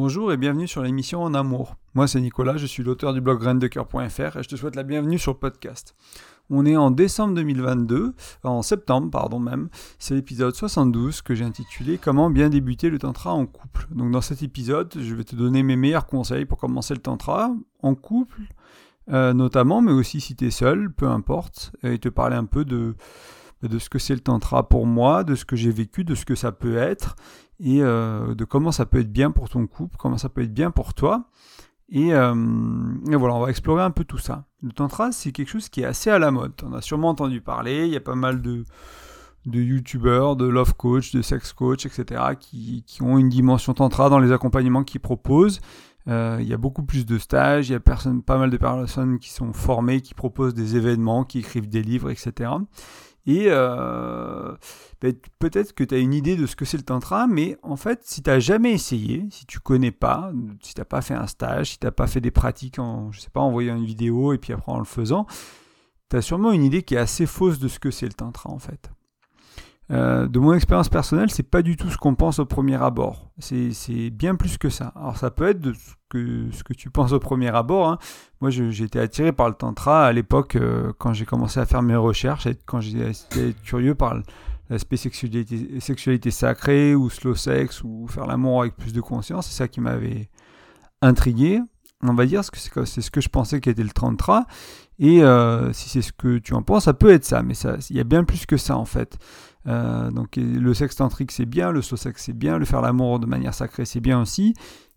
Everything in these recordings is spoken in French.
Bonjour et bienvenue sur l'émission En Amour. Moi c'est Nicolas, je suis l'auteur du blog graindecoeur.fr et je te souhaite la bienvenue sur le podcast. On est en décembre 2022, en septembre pardon même, c'est l'épisode 72 que j'ai intitulé Comment bien débuter le tantra en couple. Donc dans cet épisode, je vais te donner mes meilleurs conseils pour commencer le tantra en couple euh, notamment, mais aussi si tu es seul, peu importe, et te parler un peu de de ce que c'est le tantra pour moi, de ce que j'ai vécu, de ce que ça peut être, et euh, de comment ça peut être bien pour ton couple, comment ça peut être bien pour toi. Et, euh, voilà, on va explorer un peu tout ça. Le tantra, c'est quelque chose qui est assez à la mode. On a sûrement entendu parler, il y a pas mal de, de youtubeurs, de love coach, de sex coach, etc., qui, qui ont une dimension tantra dans les accompagnements qu'ils proposent. Euh, il y a beaucoup plus de stages, il y a personne, pas mal de personnes qui sont formées, qui proposent des événements, qui écrivent des livres, etc. Et euh, ben, peut-être que tu as une idée de ce que c'est le tantra, mais en fait, si tu n'as jamais essayé, si tu connais pas, si tu n'as pas fait un stage, si tu n'as pas fait des pratiques en, je sais pas, en voyant une vidéo et puis après en le faisant, tu as sûrement une idée qui est assez fausse de ce que c'est le tantra en fait. Euh, de mon expérience personnelle, c'est pas du tout ce qu'on pense au premier abord. C'est bien plus que ça. Alors ça peut être ce que, tu penses au premier abord. Hein. Moi, j'ai été attiré par le tantra à l'époque euh, quand j'ai commencé à faire mes recherches, quand j'étais curieux par l'aspect sexualité, sexualité sacrée ou slow sex ou faire l'amour avec plus de conscience. C'est ça qui m'avait intrigué. On va dire que c'est ce que je pensais qu'était le tantra. Et euh, si c'est ce que tu en penses, ça peut être ça, mais il y a bien plus que ça en fait. Euh, donc le sexe tantrique c'est bien, le slow sex c'est bien, le faire l'amour de manière sacrée c'est bien aussi,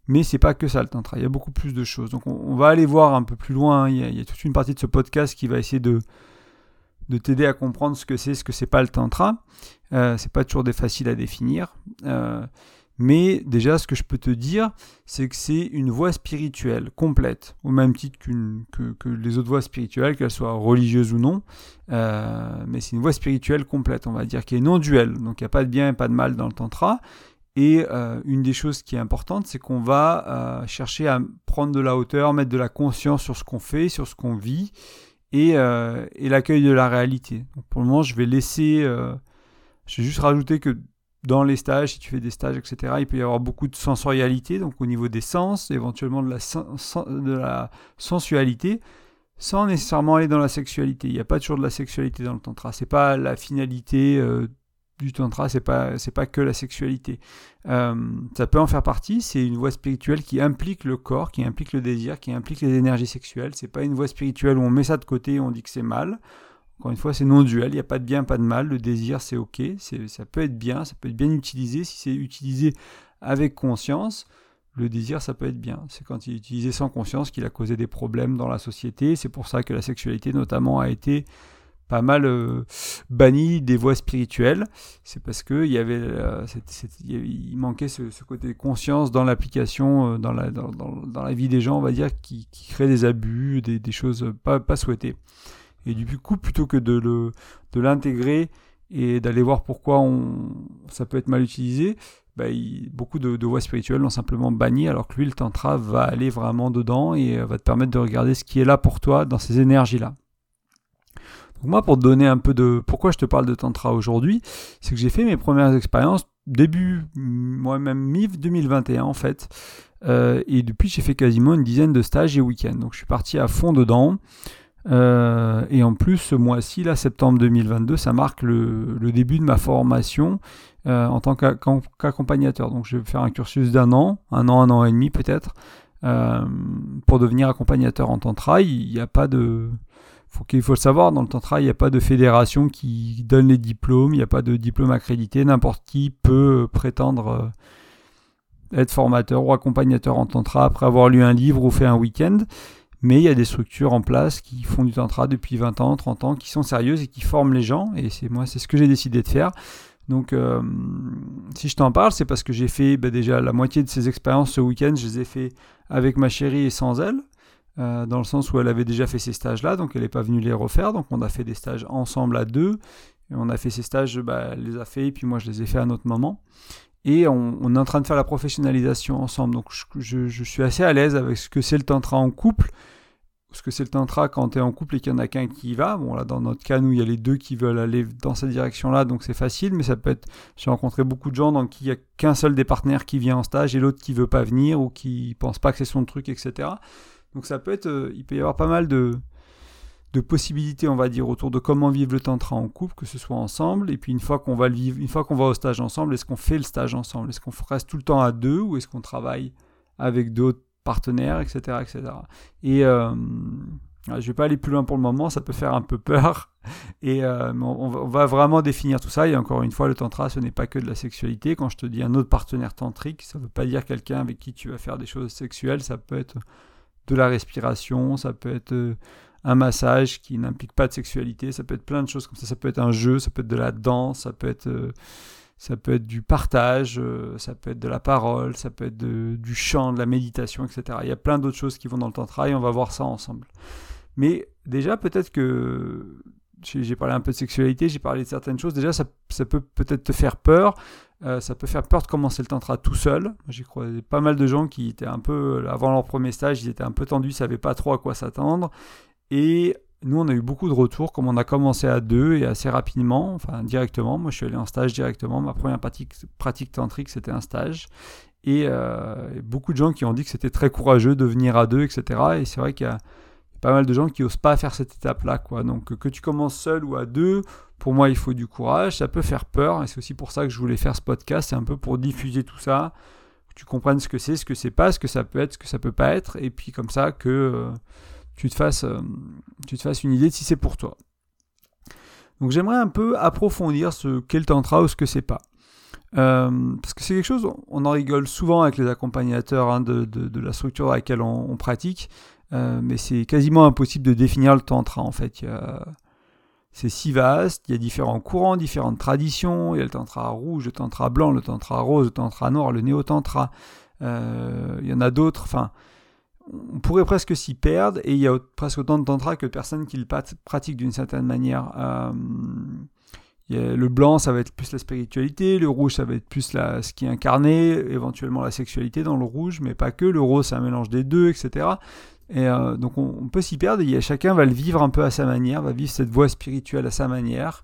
mais c'est pas que ça le tantra, il y a beaucoup plus de choses. Donc on, va aller voir un peu plus loin, il y, a, toute une partie de ce podcast qui va essayer de, de t'aider à comprendre ce que c'est, ce que c'est pas le tantra. Euh, c'est pas toujours des faciles à définir. Euh, mais déjà, ce que je peux te dire, c'est que c'est une voie spirituelle complète, au même titre que, les autres voies spirituelles, qu'elles soient religieuses ou non. Euh, mais c'est une voie spirituelle complète, on va dire, qui est non duelle. Donc il n'y a pas de bien et pas de mal dans le tantra. Et euh, une des choses qui est importante, c'est qu'on va euh, chercher à prendre de la hauteur, mettre de la conscience sur ce qu'on fait, sur ce qu'on vit, et, l'accueil de la réalité. Pour le moment, je vais laisser... je vais juste rajouter que dans les stages, si tu fais des stages, etc., il peut y avoir beaucoup de sensorialité, donc au niveau des sens, éventuellement de la, sensualité, sans nécessairement aller dans la sexualité. Il n'y a pas toujours de la sexualité dans le tantra. C'est pas la finalité euh, du tantra, c'est pas pas que la sexualité. Euh, ça peut en faire partie. C'est une voie spirituelle qui implique le corps, qui implique le désir, qui implique les énergies sexuelles. C'est pas une voie spirituelle où on met ça de côté et on dit que c'est mal. Encore une fois, c'est non duel, il n'y a pas de bien, pas de mal. Le désir, c'est ok, ça peut être bien, ça peut être bien utilisé si c'est utilisé avec conscience. Le désir, ça peut être bien. C'est quand il est utilisé sans conscience qu'il a causé des problèmes dans la société. C'est pour ça que la sexualité, notamment, a été pas mal euh, bannie des voies spirituelles. C'est parce avait, euh, il manquait ce, côté conscience dans l'application, euh, dans, la, vie des gens, on va dire, qui, qui crée des abus, des, choses pas souhaitées. Et du coup, plutôt que de, le, de l'intégrer et d'aller voir pourquoi on, ça peut être mal utilisé, bah, beaucoup de, voies spirituelles l'ont simplement banni, alors que lui, le tantra va aller vraiment dedans et euh, va te permettre de regarder ce qui est là pour toi dans ces énergies-là. Donc moi, pour te donner un peu de... Pourquoi je te parle de tantra aujourd'hui, c'est que j'ai fait mes premières expériences début, moi-même mi-2021 en fait. Euh, et depuis, j'ai fait quasiment une dizaine de stages et week-ends. Donc je suis parti à fond dedans. Euh, et en plus, ce mois-ci, là, septembre 2022, ça marque le, début de ma formation euh, en tant qu'accompagnateur. Donc, je vais faire un cursus d'un an, un an, un an et demi peut-être, euh, pour devenir accompagnateur en tantra. Il n'y a pas de. Qu'il faut le savoir, dans le tantra, il n'y a pas de fédération qui donne les diplômes, il n'y a pas de diplôme accrédité. N'importe qui peut prétendre être formateur ou accompagnateur en tantra après avoir lu un livre ou fait un week-end. Mais il y a des structures en place qui font du tantra depuis 20 ans, 30 ans, qui sont sérieuses et qui forment les gens. Et c'est moi, c'est ce que j'ai décidé de faire. Donc, euh, si je t'en parle, c'est parce que j'ai fait bah, déjà la moitié de ces expériences ce week-end. Je les ai fait avec ma chérie et sans elle, euh, dans le sens où elle avait déjà fait ces stages-là, donc elle n'est pas venue les refaire. Donc, on a fait des stages ensemble à deux. Et on a fait ces stages, bah, elle les a fait, et puis moi, je les ai fait à un autre moment. Et on, est en train de faire la professionnalisation ensemble. Donc je, je suis assez à l'aise avec ce que c'est le tantra en couple ce que c'est le tantra quand tu es en couple et qu'il y en a qu'un qui y va. Bon, là, dans notre cas, nous, il y a les deux qui veulent aller dans cette direction-là, donc c'est facile, mais ça peut être. J'ai rencontré beaucoup de gens dans qui il n'y a qu'un seul des partenaires qui vient en stage et l'autre qui veut pas venir ou qui pense pas que c'est son truc, etc. Donc ça peut être. Euh, il peut y avoir pas mal de, de possibilités, on va dire, autour de comment vivre le tantra en couple, que ce soit ensemble. Et puis une fois qu'on va vivre, une fois qu'on va au stage ensemble, est-ce qu'on fait le stage ensemble? Est-ce qu'on reste tout le temps à deux ou est-ce qu'on travaille avec d'autres partenaires, etc. etc. Et euh, je ne vais pas aller plus loin pour le moment, ça peut faire un peu peur. Et euh, on, va vraiment définir tout ça. Et encore une fois, le tantra, ce n'est pas que de la sexualité. Quand je te dis un autre partenaire tantrique, ça ne veut pas dire quelqu'un avec qui tu vas faire des choses sexuelles. Ça peut être de la respiration, ça peut être euh, un massage qui n'implique pas de sexualité, ça peut être plein de choses comme ça. Ça peut être un jeu, ça peut être de la danse, ça peut être ça peut être du partage, euh, ça peut être de la parole, ça peut être du chant, de la méditation, etc. Il y a plein d'autres choses qui vont dans le tantra et on va voir ça ensemble. Mais déjà, peut-être que j'ai parlé un peu de sexualité, j'ai parlé de certaines choses. Déjà, ça, peut peut-être te faire peur. Euh, ça peut faire peur de commencer le tantra tout seul. J'ai croisé pas mal de gens qui étaient un peu, avant leur premier stage, ils étaient un peu tendus, ils savaient pas trop à quoi s'attendre. Et nous, on a eu beaucoup de retours, comme on a commencé à deux et assez rapidement, enfin directement. Moi, je suis allé en stage directement. Ma première pratique, tantrique, c'était un stage. Et euh, beaucoup de gens qui ont dit que c'était très courageux de venir à deux, etc. Et c'est vrai qu'il y a pas mal de gens qui n'osent pas faire cette étape-là. Quoi. Donc que tu commences seul ou à deux, pour moi, il faut du courage. Ça peut faire peur. Et c'est aussi pour ça que je voulais faire ce podcast. C'est un peu pour diffuser tout ça, que tu comprennes ce que c'est, ce que c'est pas, ce que ça peut être, ce que ça peut pas être. Et puis comme ça, que... Euh, tu te fasses, euh, tu te fasses une idée de si c'est pour toi. Donc j'aimerais un peu approfondir ce qu'est le tantra ou ce que c'est pas. Euh, parce que c'est quelque chose, on en rigole souvent avec les accompagnateurs hein, de, la structure dans laquelle on, pratique, euh, mais c'est quasiment impossible de définir le tantra en fait. C'est si vaste, il y a différents courants, différentes traditions, il y a le tantra rouge, le tantra blanc, le tantra rose, le tantra noir, le néo-tantra, il y en a d'autres, enfin on pourrait presque s'y perdre et il y a presque autant de tantra que de personnes qui le pratiquent d'une certaine manière. Euh, le blanc, ça va être plus la spiritualité, le rouge, ça va être plus la, ce qui est incarné, éventuellement la sexualité dans le rouge, mais pas que. Le rose, c'est un mélange des deux, etc. Et euh, donc on, peut s'y perdre et chacun va le vivre un peu à sa manière, va vivre cette voie spirituelle à sa manière.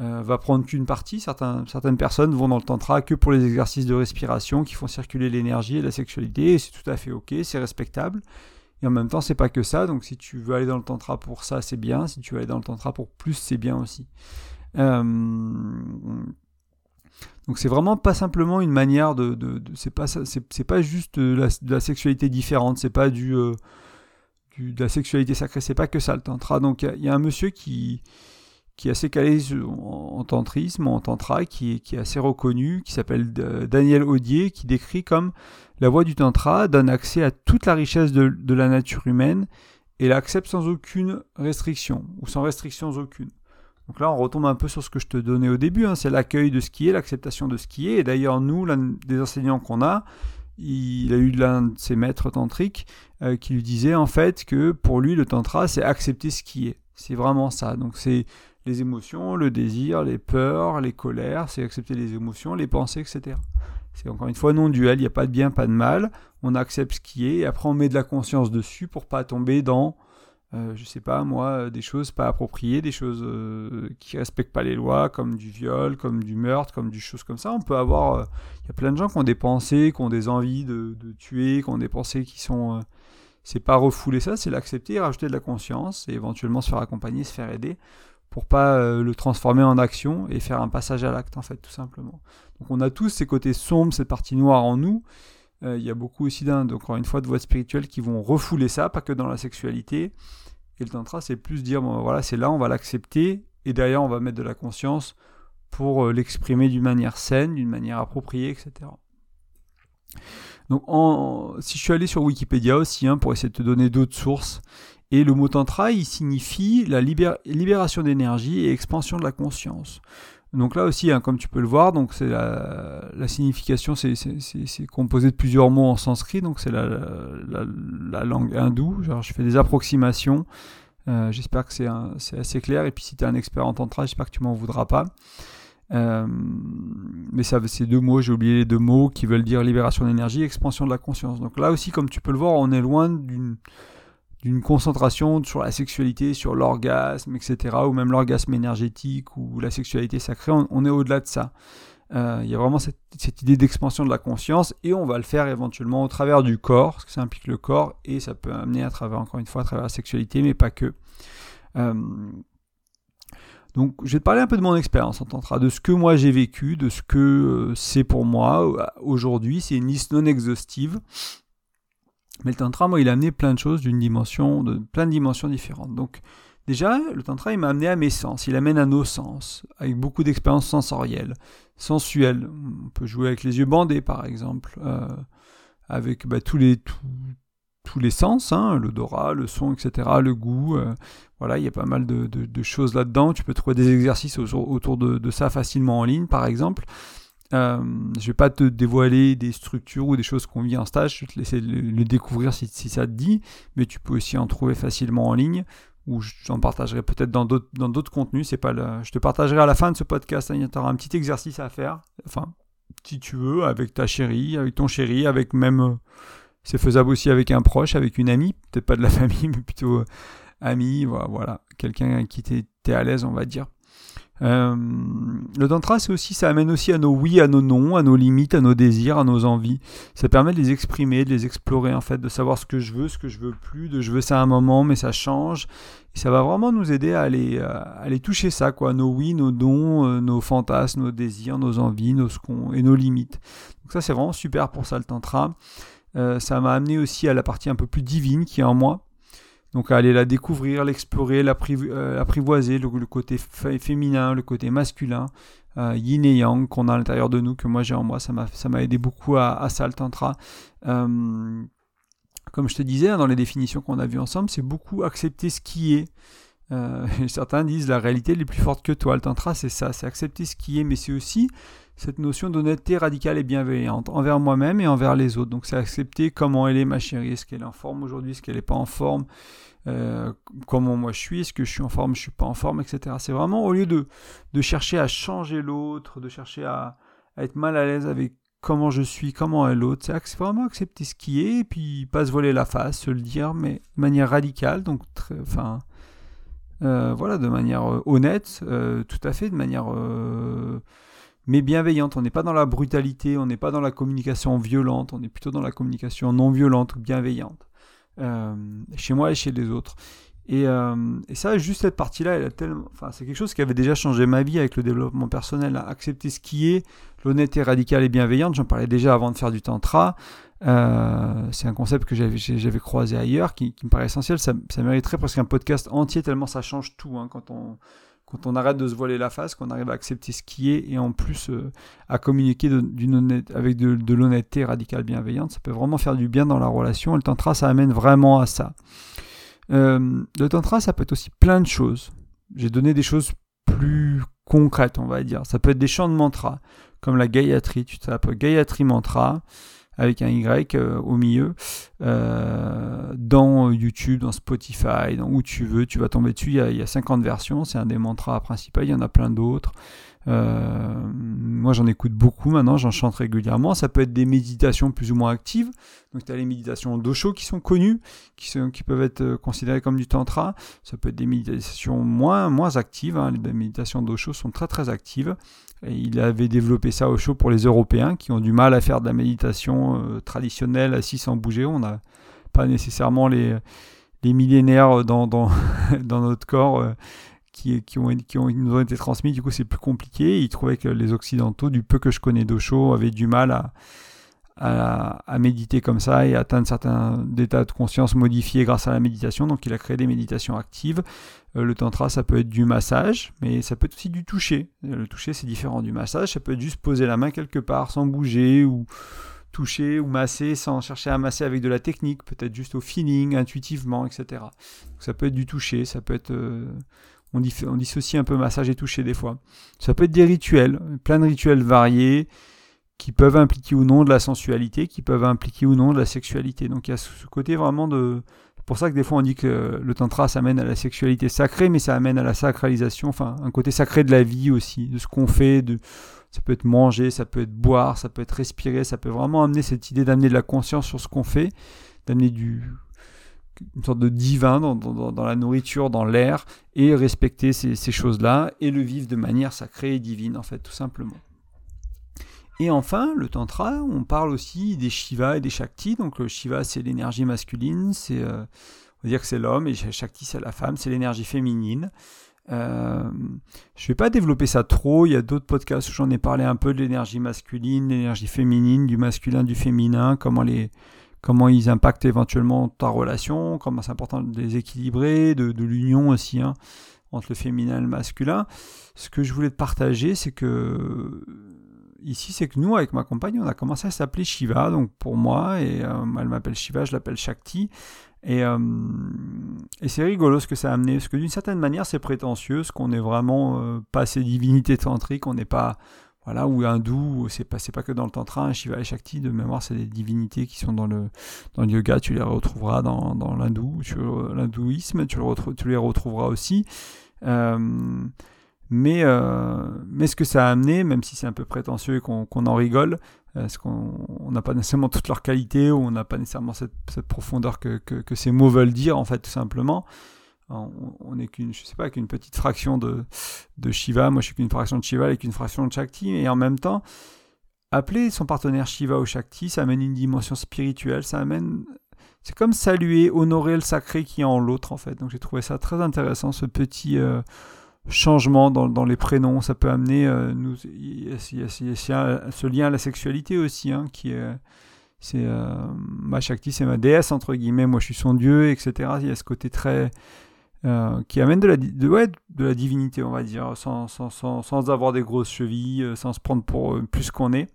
Euh, va prendre qu'une partie. certaines personnes vont dans le tantra que pour les exercices de respiration qui font circuler l'énergie et la sexualité, et c'est tout à fait ok, c'est respectable. Et en même temps, c'est pas que ça. Donc, si tu veux aller dans le tantra pour ça, c'est bien. Si tu veux aller dans le tantra pour plus, c'est bien aussi. Euh, donc, c'est vraiment pas simplement une manière de. c'est pas c'est, pas juste de la, sexualité différente. C'est pas euh, du, de la sexualité sacrée. C'est pas que ça le tantra. Donc, il y, a un monsieur qui qui est assez calé en tantrisme, en tantra, qui est, qui est assez reconnu, qui s'appelle euh, Daniel Audier, qui décrit comme la voie du tantra donne accès à toute la richesse de, de la nature humaine et l'accepte sans aucune restriction, ou sans restrictions aucune. Donc là, on retombe un peu sur ce que je te donnais au début, hein, c'est l'accueil de ce qui est, l'acceptation de ce qui est. Et d'ailleurs, nous, l'un des enseignants qu'on a, il a eu l'un de ses maîtres tantriques euh, qui lui disait en fait que pour lui, le tantra, c'est accepter ce qui est. C'est vraiment ça. Donc c'est les émotions, le désir, les peurs, les colères, c'est accepter les émotions, les pensées, etc. C'est encore une fois non duel, il n'y a pas de bien, pas de mal, on accepte ce qui est, et après on met de la conscience dessus pour pas tomber dans, euh, je sais pas moi, des choses pas appropriées, des choses euh, qui respectent pas les lois, comme du viol, comme du meurtre, comme du choses comme ça. On peut avoir, euh, il y a plein de gens qui ont des pensées, qui ont des envies de, de tuer, qui ont des pensées qui sont... c'est pas refouler ça, c'est l'accepter, rajouter de la conscience, et éventuellement se faire accompagner, se faire aider pour pas euh, le transformer en action et faire un passage à l'acte en fait tout simplement. Donc on a tous ces côtés sombres, cette partie noire en nous. Euh, il y a beaucoup aussi d'un, encore une fois, de voies spirituelles qui vont refouler ça, pas que dans la sexualité. Et le tantra, c'est plus dire, bon, voilà, c'est là, on va l'accepter, et derrière, on va mettre de la conscience pour euh, l'exprimer d'une manière saine, d'une manière appropriée, etc. Donc, si je suis allé sur Wikipédia aussi, hein, pour essayer de te donner d'autres sources, et le mot tantra, il signifie la libération d'énergie et expansion de la conscience. Donc là aussi, hein, comme tu peux le voir, donc la, signification, c'est composé de plusieurs mots en sanskrit, donc c'est la, langue hindoue. Je fais des approximations. Euh, j'espère que c'est assez clair. Et puis si tu es un expert en tantra, j'espère que tu m'en voudras pas. Euh, mais c'est deux mots, j'ai oublié les deux mots qui veulent dire libération d'énergie, expansion de la conscience. Donc là aussi, comme tu peux le voir, on est loin d'une d'une concentration sur la sexualité, sur l'orgasme, etc., ou même l'orgasme énergétique ou la sexualité sacrée, on, est au-delà de ça. Euh, il y a vraiment cette, idée d'expansion de la conscience et on va le faire éventuellement au travers du corps, parce que ça implique le corps et ça peut amener à travers, encore une fois, à travers la sexualité, mais pas que. Euh, donc je vais te parler un peu de mon expérience en tantra, de ce que moi j'ai vécu, de ce que euh, c'est pour moi aujourd'hui. C'est une liste non exhaustive. Mais le tantra, moi, il a amené plein de choses d'une dimension, de plein de dimensions différentes. Donc, déjà, le tantra, il m'a amené à mes sens. Il amène à nos sens, avec beaucoup d'expériences sensorielles, sensuelles. On peut jouer avec les yeux bandés, par exemple, euh, avec bah, tous les tous les sens, hein, l'odorat, le son, etc., le goût. Euh, voilà, il y a pas mal de, choses là-dedans. Tu peux trouver des exercices autour, de, ça facilement en ligne, par exemple. Euh, je vais pas te dévoiler des structures ou des choses qu'on vit en stage, je vais te laisser le, découvrir si, ça te dit, mais tu peux aussi en trouver facilement en ligne, ou j'en partagerai peut-être dans d'autres contenus. C'est pas le, je te partagerai à la fin de ce podcast, hein, tu auras un petit exercice à faire, enfin, si tu veux, avec ta chérie, avec ton chéri, avec même... Euh, c'est faisable aussi avec un proche, avec une amie, peut-être pas de la famille, mais plutôt euh, ami, voilà, quelqu'un qui t'es à l'aise, on va dire. Euh, le tantra, c'est aussi, ça amène aussi à nos oui, à nos non, à nos limites, à nos désirs, à nos envies. Ça permet de les exprimer, de les explorer en fait, de savoir ce que je veux, ce que je veux plus, de je veux ça à un moment, mais ça change. Ça va vraiment nous aider à aller, à aller toucher ça, quoi, nos oui, nos non, euh, nos fantasmes, nos désirs, nos envies, nos et nos limites. Donc ça, c'est vraiment super pour ça le tantra. Euh, ça m'a amené aussi à la partie un peu plus divine qui est en moi. Donc aller la découvrir, l'explorer, euh, l'apprivoiser, le, côté féminin, le côté masculin, euh, yin et yang qu'on a à l'intérieur de nous, que moi j'ai en moi. Ça m'a aidé beaucoup à, ça, le tantra. comme je te disais hein, dans les définitions qu'on a vues ensemble, c'est beaucoup accepter ce qui est. certains disent la réalité est plus forte que toi. Le tantra, c'est ça, c'est accepter ce qui est, mais c'est aussi cette notion d'honnêteté radicale et bienveillante envers moi-même et envers les autres. Donc c'est accepter comment elle est ma chérie, est-ce qu'elle est en forme aujourd'hui, est-ce qu'elle n'est pas en forme, euh, comment moi je suis, est-ce que je suis en forme, je suis pas en forme, etc. C'est vraiment au lieu de, de chercher à changer l'autre, de chercher à, être mal à l'aise avec comment je suis, comment est l'autre, c'est vraiment accepter ce qui est et puis pas se voiler la face, se le dire, mais de manière radicale, donc très, enfin... Euh, voilà, de manière euh, honnête, tout à fait, de manière mais bienveillante. On n'est pas dans la brutalité, on n'est pas dans la communication violente, on est plutôt dans la communication non violente ou bienveillante, euh, chez moi et chez les autres. Et, euh, ça, juste cette partie-là, enfin, c'est quelque chose qui avait déjà changé ma vie avec le développement personnel, accepter ce qui est, l'honnêteté radicale et bienveillante. J'en parlais déjà avant de faire du tantra. Euh, c'est un concept que j'avais, j'avais croisé ailleurs, qui, me paraît essentiel. Ça, ça mériterait presque un podcast entier tellement ça change tout hein, quand on quand on arrête de se voiler la face, qu'on arrive à accepter ce qui est et en plus euh, à communiquer avec de, l'honnêteté radicale bienveillante, ça peut vraiment faire du bien dans la relation. Et le tantra, ça amène vraiment à ça. Euh, le tantra, ça peut être aussi plein de choses. J'ai donné des choses plus concrètes, on va dire. Ça peut être des chants de mantra, comme la Gayatri. Tu t'appelles Gayatri Mantra avec un Y euh, au milieu, euh, dans YouTube, dans Spotify, dans où tu veux, tu vas tomber dessus, il y a, 50 versions, c'est un des mantras principaux, il y en a plein d'autres. Euh, moi j'en écoute beaucoup maintenant, j'en chante régulièrement. Ça peut être des méditations plus ou moins actives. Donc tu as les méditations d'Osho qui sont connues, qui, peuvent être considérées comme du tantra. Ça peut être des méditations moins, moins actives. Hein. Les méditations d'Osho sont très très actives il avait développé ça au show pour les Européens qui ont du mal à faire de la méditation euh, traditionnelle assis sans bouger. On n'a pas nécessairement les, les millénaires dans, dans, dans notre corps euh, qui, qui, ont, qui, ont, nous ont été transmis. Du coup, c'est plus compliqué. Il trouvait que les Occidentaux, du peu que je connais d'Osho, avaient du mal à, à, méditer comme ça et atteindre certains états de conscience modifiés grâce à la méditation. Donc il a créé des méditations actives. Euh, le tantra, ça peut être du massage, mais ça peut être aussi du toucher. Le toucher, c'est différent du massage. Ça peut être juste poser la main quelque part sans bouger ou toucher ou masser sans chercher à masser avec de la technique, peut-être juste au feeling, intuitivement, etc. Donc ça peut être du toucher, ça peut être... Euh, on dissocie un peu massage et toucher des fois. Ça peut être des rituels, plein de rituels variés qui peuvent impliquer ou non de la sensualité, qui peuvent impliquer ou non de la sexualité. Donc il y a ce côté vraiment de... C'est pour ça que des fois on dit que le tantra ça amène à la sexualité sacrée, mais ça amène à la sacralisation, enfin un côté sacré de la vie aussi, de ce qu'on fait, ça peut être manger, ça peut être boire, ça peut être respirer, ça peut vraiment amener cette idée d'amener de la conscience sur ce qu'on fait, d'amener du une sorte de divin dans, la nourriture, dans l'air, et respecter ces, choses-là, et le vivre de manière sacrée et divine, en fait, tout simplement. Et enfin, le tantra, on parle aussi des Shiva et des Shakti. Donc le Shiva, c'est l'énergie masculine, c'est, euh, on va dire que c'est l'homme, et Shakti, c'est la femme, c'est l'énergie féminine. Euh, je ne vais pas développer ça trop, il y a d'autres podcasts où j'en ai parlé un peu de l'énergie masculine, l'énergie féminine, du masculin, du féminin, comment les, comment ils impactent éventuellement ta relation, comment c'est important de les équilibrer, de, l'union aussi hein, entre le féminin et le masculin. Ce que je voulais te partager, c'est que ici, c'est que nous, avec ma compagne, on a commencé à s'appeler Shiva, donc pour moi, et euh, elle m'appelle Shiva, je l'appelle Shakti. Et, euh, et c'est rigolo ce que ça a amené, parce que d'une certaine manière, c'est prétentieux, parce qu'on n'est vraiment euh, pas ces divinités tantriques, on n'est pas voilà, ou hindou, c'est pas, pas que dans le tantra, hein, Shiva et Shakti, de mémoire, c'est des divinités qui sont dans le, dans le yoga, tu les retrouveras dans, dans l'hindou, l'hindouisme, tu, tu, les retrouveras aussi. Mais, euh, mais ce que ça a amené, même si c'est un peu prétentieux et qu'on en rigole, parce qu'on n'a pas nécessairement toutes leurs qualités, ou on n'a pas nécessairement cette, cette profondeur que, que, que, ces mots veulent dire, en fait, tout simplement on n'est qu'une, je sais pas, qu'une petite fraction de, de Shiva. Moi, je suis qu'une fraction de Shiva et qu'une fraction de Shakti. Et en même temps, appeler son partenaire Shiva ou Shakti, ça amène une dimension spirituelle. Ça amène, c'est comme saluer, honorer le sacré qui est en l'autre, en fait. Donc, j'ai trouvé ça très intéressant, ce petit euh, changement dans, les prénoms. Ça peut amener, euh, nous, y, a, ce lien à la sexualité aussi, hein, qui est c'est euh, ma Shakti, c'est ma déesse entre guillemets. Moi, je suis son dieu, etc. Il y a ce côté très euh, qui amène de la, de, ouais, de la divinité, on va dire, sans, sans, sans, sans avoir des grosses chevilles, euh, sans se prendre pour plus qu'on est,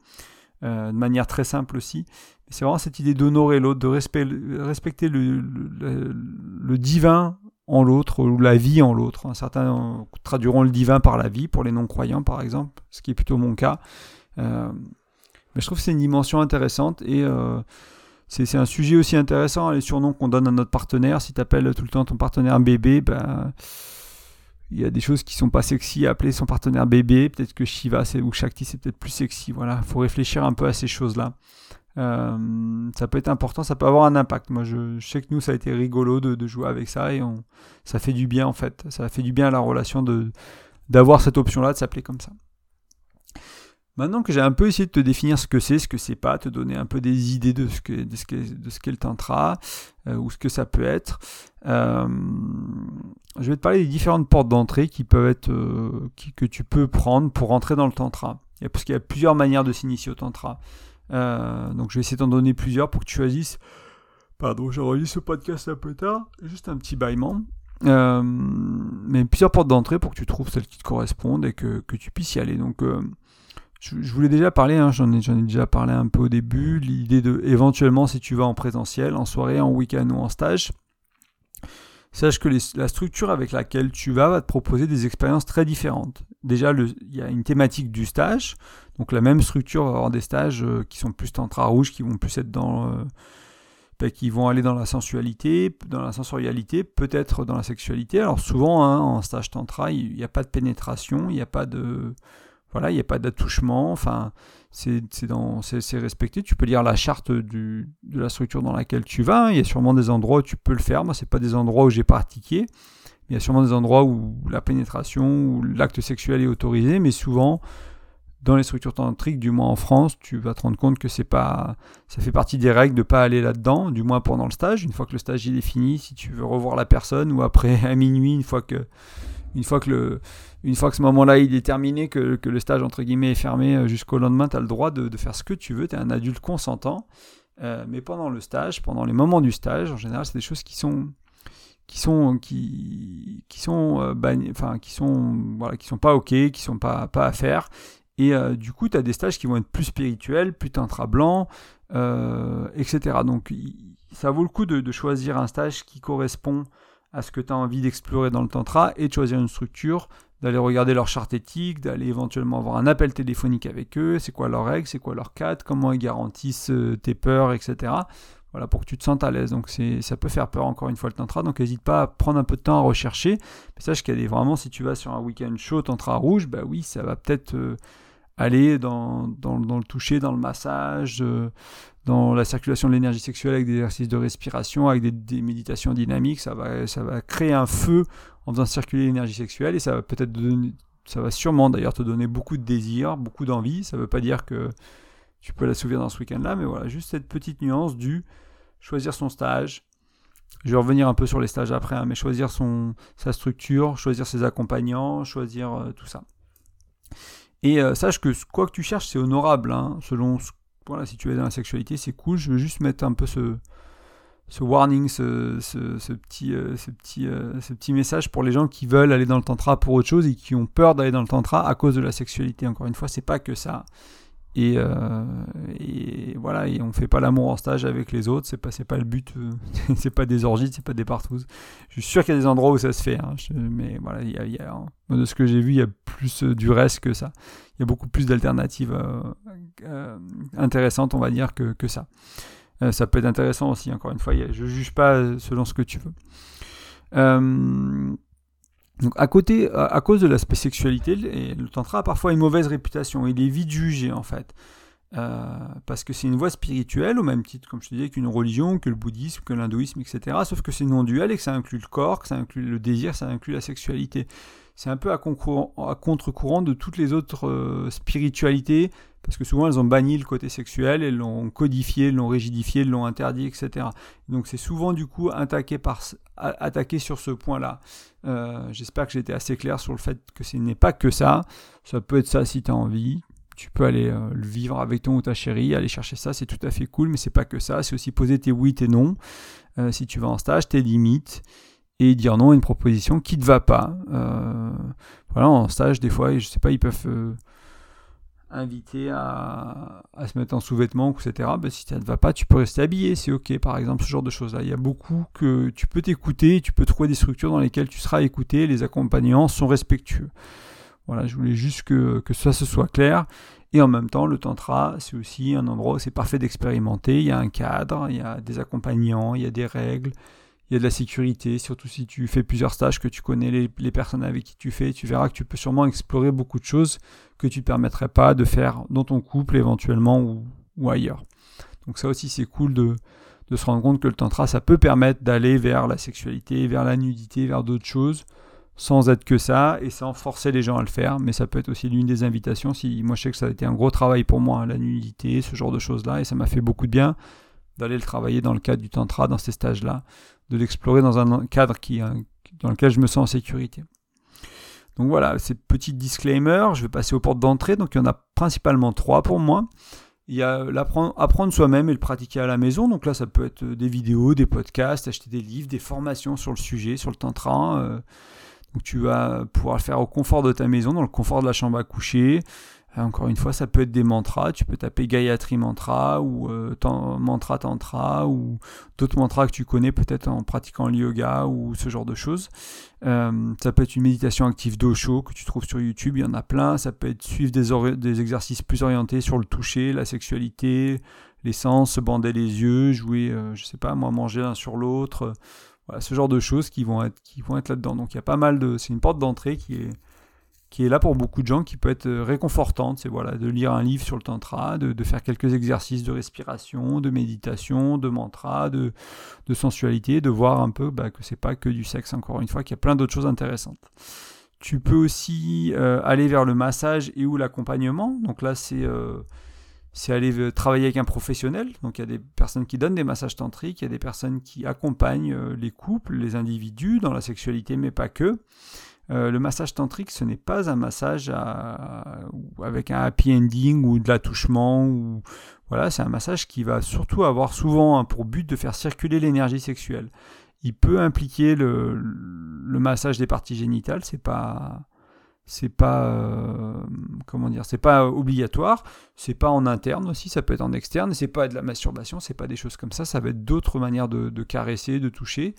de manière très simple aussi. C'est vraiment cette idée d'honorer l'autre, de respecter le, le, divin en l'autre, ou la vie en l'autre. Certains traduiront le divin par la vie, pour les non-croyants par exemple, ce qui est plutôt mon cas. mais je trouve que c'est une dimension intéressante et c'est un sujet aussi intéressant, les surnoms qu'on donne à notre partenaire. Si tu appelles tout le temps ton partenaire bébé, ben, il y a des choses qui sont pas sexy à appeler son partenaire bébé. Peut-être que Shiva ou Shakti, c'est peut-être plus sexy. Voilà, faut réfléchir un peu à ces choses-là. Euh, ça peut être important, ça peut avoir un impact. Moi, je, sais que nous, ça a été rigolo de, jouer avec ça et ça fait du bien en fait. Ça fait du bien à la relation d'avoir cette option-là de s'appeler comme ça. Maintenant que j'ai un peu essayé de te définir ce que c'est, ce que c'est pas, te donner un peu des idées de ce qu'est de ce de ce le tantra euh, ou ce que ça peut être, euh, je vais te parler des différentes portes d'entrée qui peuvent être que tu peux prendre pour rentrer dans le tantra. Parce qu'il y a plusieurs manières de s'initier au tantra. Donc je vais essayer d'en donner plusieurs pour que tu choisisses. Pardon, j'ai enregistré ce podcast un peu tard, juste un petit bâillement. mais plusieurs portes d'entrée pour que tu trouves celles qui te correspondent et que, que tu puisses y aller. Donc je, voulais déjà parler, hein, j'en ai, ai, déjà parlé un peu au début, l'idée de éventuellement si tu vas en présentiel, en soirée, en week-end ou en stage, sache que la structure avec laquelle tu vas va te proposer des expériences très différentes. Déjà, il y a une thématique du stage, donc la même structure va avoir des stages euh, qui sont plus tantra rouge, qui vont plus être dans... Euh, ben, qui vont aller dans la sensualité, dans la sensorialité, peut-être dans la sexualité. Alors souvent, hein, en stage tantra, il n'y a pas de pénétration, il n'y a pas de voilà, il n'y a pas d'attouchement, enfin, c'est respecté. Tu peux lire la charte du, de la structure dans laquelle tu vas. Il y a sûrement des endroits où tu peux le faire. Moi, ce pas des endroits où j'ai pratiqué. Il y a sûrement des endroits où la pénétration ou l'acte sexuel est autorisé, mais souvent, dans les structures tantriques, du moins en France, tu vas te rendre compte que c'est pas, ça fait partie des règles de pas aller là-dedans, du moins pendant le stage. Une fois que le stage est fini, si tu veux revoir la personne, ou après à minuit, une fois que une fois que, le, une fois que ce moment-là est terminé, que, que, le stage entre guillemets est fermé euh, jusqu'au lendemain, tu as le droit de, de, faire ce que tu veux, tu es un adulte consentant. Euh, mais pendant le stage, pendant les moments du stage, en général, c'est des choses qui sont qui sont qui, qui sont euh, enfin qui sont voilà qui sont pas ok qui sont pas pas à faire et du coup tu as des stages qui vont être plus spirituels plus tantra blanc etc donc ça vaut le coup de, de, choisir un stage qui correspond à ce que tu as envie d'explorer dans le tantra et de choisir une structure, d'aller regarder leur charte éthique, d'aller éventuellement avoir un appel téléphonique avec eux, c'est quoi leurs règles, c'est quoi leur cadre, comment ils garantissent euh, tes peurs, etc. Voilà, pour que tu te sentes à l'aise. Donc ça peut faire peur encore une fois le tantra, donc n'hésite pas à prendre un peu de temps à rechercher. Mais sache a des, vraiment, si tu vas sur un week-end chaud tantra rouge, bah oui, ça va peut-être... Euh, aller dans, dans, le toucher, dans le massage, dans la circulation de l'énergie sexuelle avec des exercices de respiration, avec des, méditations dynamiques. Ça va, créer un feu en faisant circuler l'énergie sexuelle et ça va peut-être donner, ça va sûrement d'ailleurs te donner beaucoup de désir, beaucoup d'envie. Ça ne veut pas dire que tu peux l'assouvir dans ce week-end-là, mais voilà, juste cette petite nuance du choisir son stage. Je vais revenir un peu sur les stages après, hein, mais choisir son, sa structure, choisir ses accompagnants, choisir euh, tout ça. Et euh, sache que quoi que tu cherches, c'est honorable. Hein, selon voilà, si tu es dans la sexualité, c'est cool. Je veux juste mettre un peu ce, ce warning, ce, ce, petit, euh, ce, petit, ce petit message pour les gens qui veulent aller dans le tantra pour autre chose et qui ont peur d'aller dans le tantra à cause de la sexualité. Encore une fois, c'est pas que ça. Euh, et, voilà, et on fait pas l'amour en stage avec les autres, c'est pas, pas le but, euh, c'est pas des orgies, c'est pas des partouzes. Je suis sûr qu'il y a des endroits où ça se fait, hein, mais voilà, a, de ce que j'ai vu, il y a plus euh, du reste que ça. Il y a beaucoup plus d'alternatives intéressantes, on va dire, que, que ça. ça peut être intéressant aussi, encore une fois, je juge pas selon ce que tu veux. Donc à côté, à cause de l'aspect sexualité, le tantra a parfois une mauvaise réputation. Il est vite jugé en fait. Euh, parce que c'est une voie spirituelle, au même titre, comme je te disais, qu'une religion, que le bouddhisme, que l'hindouisme, etc. Sauf que c'est non duel et que ça inclut le corps, que ça inclut le désir, ça inclut la sexualité. C'est un peu à, contre-courant de toutes les autres euh, spiritualités parce que souvent elles ont banni le côté sexuel, elles l'ont codifié, l'ont rigidifié, l'ont interdit, etc. Donc c'est souvent du coup attaqué, sur ce point-là. Euh, j'espère que j'ai été assez clair sur le fait que ce n'est pas que ça. Ça peut être ça si tu as envie. Tu peux aller euh, le vivre avec ton ou ta chérie, aller chercher ça, c'est tout à fait cool, mais c'est pas que ça. C'est aussi poser tes oui, tes non. Si tu vas en stage, tes limites et dire non à une proposition qui ne va pas. voilà, en stage, des fois, je sais pas, ils peuvent invité à, se mettre en sous-vêtements, etc. Ben, si ça ne va pas, tu peux rester habillé, c'est ok, par exemple, ce genre de choses-là. Il y a beaucoup que tu peux t'écouter, tu peux trouver des structures dans lesquelles tu seras écouté, les accompagnants sont respectueux. Voilà, je voulais juste que, que ça se soit clair. Et en même temps, le tantra, c'est aussi un endroit où c'est parfait d'expérimenter. Il y a un cadre, il y a des accompagnants, il y a des règles, il y a de la sécurité, surtout si tu fais plusieurs stages, que tu connais les, personnes avec qui tu fais, tu verras que tu peux sûrement explorer beaucoup de choses que tu ne permettrais pas de faire dans ton couple éventuellement ou, ailleurs. Donc ça aussi c'est cool de, se rendre compte que le tantra, ça peut permettre d'aller vers la sexualité, vers la nudité, vers d'autres choses, sans être que ça et sans forcer les gens à le faire. Mais ça peut être aussi l'une des invitations. Si moi je sais que ça a été un gros travail pour moi, la nudité, ce genre de choses-là, et ça m'a fait beaucoup de bien d'aller le travailler dans le cadre du tantra, dans ces stages-là, de l'explorer dans un cadre qui, dans lequel je me sens en sécurité. Donc voilà, ces petits disclaimers, je vais passer aux portes d'entrée, donc il y en a principalement trois pour moi. Il y a apprendre soi-même et le pratiquer à la maison, donc là ça peut être des vidéos, des podcasts, acheter des livres, des formations sur le sujet, sur le tantra. Euh, donc tu vas pouvoir le faire au confort de ta maison, dans le confort de la chambre à coucher, encore une fois, ça peut être des mantras. Tu peux taper Gayatri Mantra ou euh, Mantra Tantra ou d'autres mantras que tu connais peut-être en pratiquant le yoga ou ce genre de choses. Euh, ça peut être une méditation active d'Osho que tu trouves sur YouTube, il y en a plein. Ça peut être suivre des, exercices plus orientés sur le toucher, la sexualité, les sens, se bander les yeux, jouer, euh, je sais pas, moi, manger l'un sur l'autre. Voilà, ce genre de choses qui vont qui vont être là-dedans. Donc il y a pas mal de. C'est une porte d'entrée qui est qui est là pour beaucoup de gens, qui peut être euh, réconfortante. C'est voilà, de lire un livre sur le tantra, de, faire quelques exercices de respiration, de méditation, de mantra, de, sensualité, de voir un peu bah, que c'est pas que du sexe, encore une fois, qu'il y a plein d'autres choses intéressantes. Tu peux aussi euh, aller vers le massage et ou l'accompagnement. Donc là, c'est euh, c'est aller travailler avec un professionnel. Donc il y a des personnes qui donnent des massages tantriques, il y a des personnes qui accompagnent les couples, les individus dans la sexualité, mais pas que. Euh, le massage tantrique, ce n'est pas un massage avec un happy ending ou de l'attouchement. Ou, voilà, c'est un massage qui va surtout avoir souvent pour but de faire circuler l'énergie sexuelle. Il peut impliquer le, le massage des parties génitales, c'est pas c'est pas euh, comment dire c'est pas obligatoire c'est pas en interne aussi ça peut être en externe c'est pas de la masturbation c'est pas des choses comme ça ça va être d'autres manières de, caresser de toucher.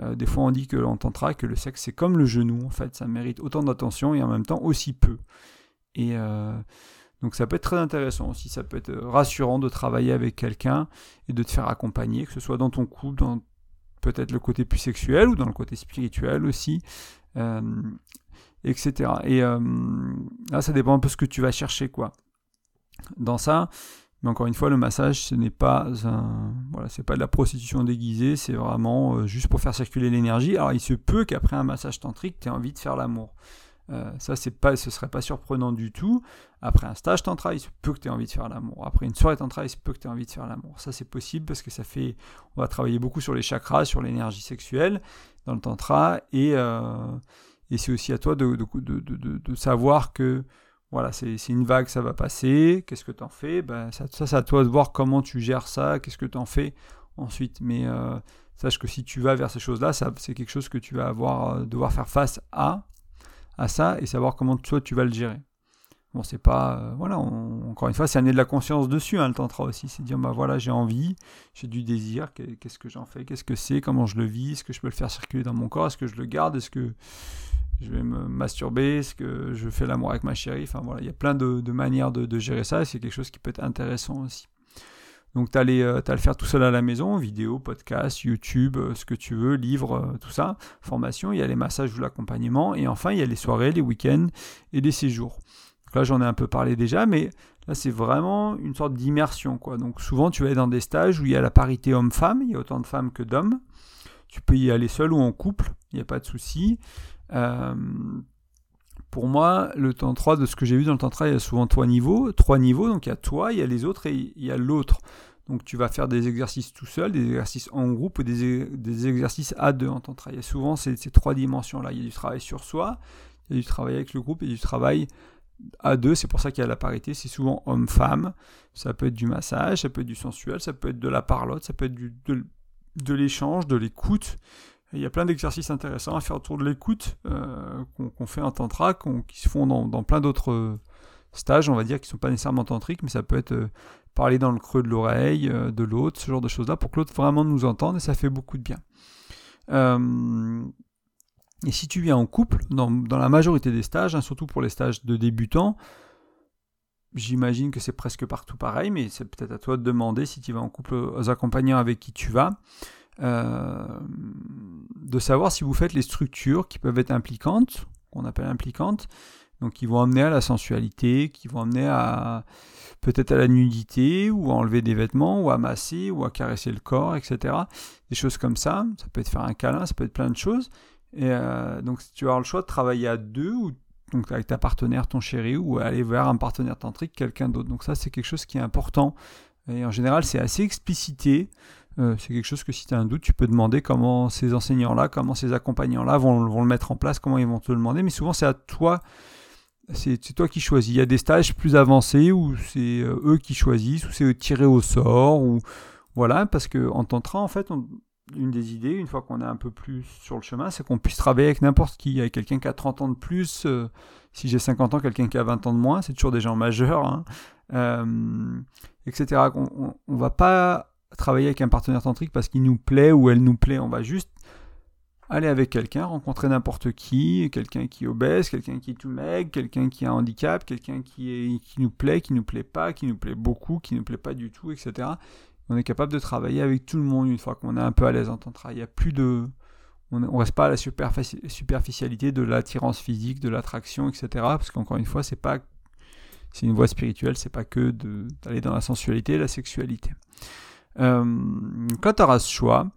Euh, des fois on dit que l'on tentera que le sexe c'est comme le genou en fait ça mérite autant d'attention et en même temps aussi peu. Et euh, donc ça peut être très intéressant aussi ça peut être rassurant de travailler avec quelqu'un et de te faire accompagner que ce soit dans ton couple dans peut-être le côté plus sexuel ou dans le côté spirituel aussi etc. Et là, ça dépend un peu ce que tu vas chercher, quoi. Dans ça, mais encore une fois, le massage, ce n'est pas un, voilà, c'est pas de la prostitution déguisée, c'est vraiment juste pour faire circuler l'énergie. Alors, il se peut qu'après un massage tantrique, tu aies envie de faire l'amour. Euh, ça, c'est pas, ce serait pas surprenant du tout. Après un stage tantra, il se peut que tu aies envie de faire l'amour. Après une soirée tantra, il se peut que tu aies envie de faire l'amour. Ça, c'est possible parce que ça fait. On va travailler beaucoup sur les chakras, sur l'énergie sexuelle dans le tantra. Et, euh, et c'est aussi à toi de, de, de, de savoir que voilà, c'est une vague, ça va passer. Qu'est-ce que tu en fais? Ben, Ça, ça c'est à toi de voir comment tu gères ça. Qu'est-ce que tu en fais ensuite? Mais euh, sache que si tu vas vers ces choses-là, c'est quelque chose que tu vas avoir, devoir faire face à à ça et savoir comment toi tu vas le gérer. Bon, c'est pas. Euh, voilà, encore une fois, c'est amener de la conscience dessus, hein, le tantra aussi. C'est dire, bah voilà, j'ai envie, j'ai du désir, qu'est-ce que j'en fais, qu'est-ce que c'est, comment je le vis, est-ce que je peux le faire circuler dans mon corps, est-ce que je le garde, est-ce que je vais me masturber, est-ce que je fais l'amour avec ma chérie. Enfin voilà, il y a plein de, manières de, gérer ça c'est quelque chose qui peut être intéressant aussi. Donc tu as, euh, le faire tout seul à la maison, vidéo, podcast, YouTube, euh, ce que tu veux, livre, euh, tout ça, formation, il y a les massages ou l'accompagnement, et enfin il y a les soirées, les week-ends et les séjours. Là j'en ai un peu parlé déjà, mais là c'est vraiment une sorte d'immersion. quoi. Donc souvent tu vas aller dans des stages où il y a la parité homme-femme, il y a autant de femmes que d'hommes. Tu peux y aller seul ou en couple, il n'y a pas de souci. Pour moi, le tantra, de ce que j'ai vu dans le tantra, il y a souvent trois niveaux. Trois niveaux, donc il y a toi, il y a les autres et il y a l'autre. Donc tu vas faire des exercices tout seul, des exercices en groupe ou des, exercices à deux en tantra. Il y a souvent ces, trois dimensions-là. Il y a du travail sur soi, il y a du travail avec le groupe et du travail à deux. C'est pour ça qu'il y a la parité. C'est souvent homme-femme. Ça peut être du massage, ça peut être du sensuel, ça peut être de la parlotte, ça peut être de, l'échange, de l'écoute. Il y a plein d'exercices intéressants à faire autour de l'écoute euh, qu'on fait en tantra, qui se font dans, plein d'autres stages, on va dire, qui ne sont pas nécessairement tantriques, mais ça peut être euh, parler dans le creux de l'oreille euh, de l'autre, ce genre de choses-là, pour que l'autre vraiment nous entende, et ça fait beaucoup de bien. Euh, et si tu viens en couple, dans, la majorité des stages, hein, surtout pour les stages de débutants, j'imagine que c'est presque partout pareil, mais c'est peut-être à toi de demander si tu vas en couple aux accompagnants avec qui tu vas, de savoir si vous faites les structures qui peuvent être impliquantes, qu'on appelle impliquantes, donc qui vont amener à la sensualité, qui vont amener à peut-être à la nudité, ou à enlever des vêtements, ou à masser, ou à caresser le corps, etc. Des choses comme ça. Ça peut être faire un câlin, ça peut être plein de choses. Et euh, donc tu vas le choix de travailler à deux, ou donc avec ta partenaire, ton chéri, ou aller vers un partenaire tantrique, quelqu'un d'autre. Donc ça c'est quelque chose qui est important. Et en général c'est assez explicité. Euh, c'est quelque chose que si tu as un doute, tu peux demander comment ces enseignants-là, comment ces accompagnants-là vont, vont, le mettre en place, comment ils vont te le demander. Mais souvent c'est à toi c'est toi qui choisis. Il y a des stages plus avancés où c'est euh, eux qui choisissent, ou c'est tiré au sort, ou voilà, parce que en en fait, une des idées, une fois qu'on est un peu plus sur le chemin, c'est qu'on puisse travailler avec n'importe qui, avec quelqu'un qui a 30 ans de plus, euh, si j'ai 50 ans, quelqu'un qui a 20 ans de moins, c'est toujours des gens majeurs, hein, etc. On, on, va pas travailler avec un partenaire tantrique parce qu'il nous plaît ou elle nous plaît, on va juste aller avec quelqu'un, rencontrer n'importe qui, quelqu'un qui est obèse, quelqu'un qui est tout maigre, quelqu'un qui a un handicap, quelqu'un qui, qui nous plaît, qui nous plaît pas, qui nous plaît beaucoup, qui nous plaît pas du tout, etc. On est capable de travailler avec tout le monde une fois qu'on est un peu à l'aise en tantra. Il n'y a plus de... On ne reste pas à la superficialité de l'attirance physique, de l'attraction, etc. Parce qu'encore une fois, c'est pas... C'est une voie spirituelle, c'est pas que d'aller dans la sensualité et la sexualité. Euh, quand tu auras ce choix,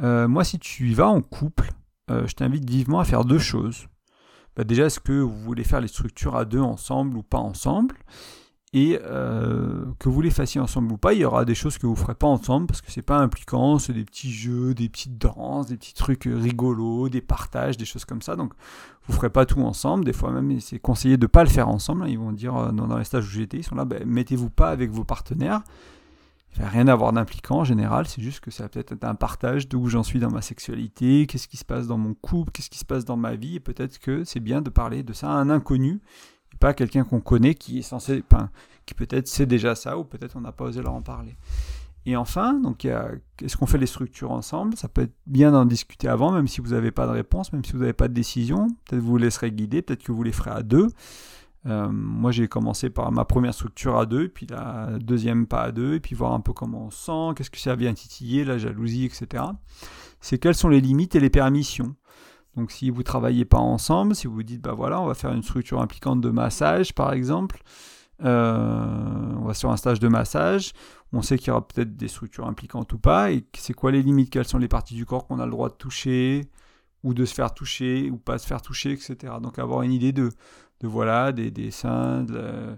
euh, moi si tu y vas en couple, euh, je t'invite vivement à faire deux choses. Bah, déjà, est-ce que vous voulez faire les structures à deux ensemble ou pas ensemble? Et que vous les fassiez ensemble ou pas, il y aura des choses que vous ne ferez pas ensemble parce que c'est pas impliquant, c'est des petits jeux, des petites danses, des petits trucs rigolos, des partages, des choses comme ça. Donc vous ferez pas tout ensemble. Des fois même c'est conseillé de pas le faire ensemble. Ils vont dire dans, les stages où j'étais, ils sont là, ben, mettez-vous pas avec vos partenaires. Il n'y rien à voir d'impliquant en général, c'est juste que ça va peut-être être un partage d'où j'en suis dans ma sexualité, qu'est-ce qui se passe dans mon couple, qu'est-ce qui se passe dans ma vie, et peut-être que c'est bien de parler de ça à un inconnu, et pas à quelqu'un qu'on connaît qui est censé, enfin, qui peut-être sait déjà ça, ou peut-être on n'a pas osé leur en parler. Et enfin, donc, est-ce qu'on fait les structures ensemble? Ça peut être bien d'en discuter avant, même si vous n'avez pas de réponse, même si vous n'avez pas de décision. Peut-être vous vous laisserez guider, peut-être que vous les ferez à deux. Euh, moi, j'ai commencé par ma première structure à deux, puis la deuxième pas à deux, et puis voir un peu comment on sent, qu'est-ce que ça vient titiller, la jalousie, etc. C'est quelles sont les limites et les permissions. Donc si vous travaillez pas ensemble, si vous vous dites, bah voilà, on va faire une structure impliquante de massage, par exemple, euh, on va sur un stage de massage, on sait qu'il y aura peut-être des structures impliquantes ou pas, et c'est quoi les limites, quelles sont les parties du corps qu'on a le droit de toucher, ou de se faire toucher, ou pas se faire toucher, etc. Donc avoir une idée de, de voilà, des, des seins, de,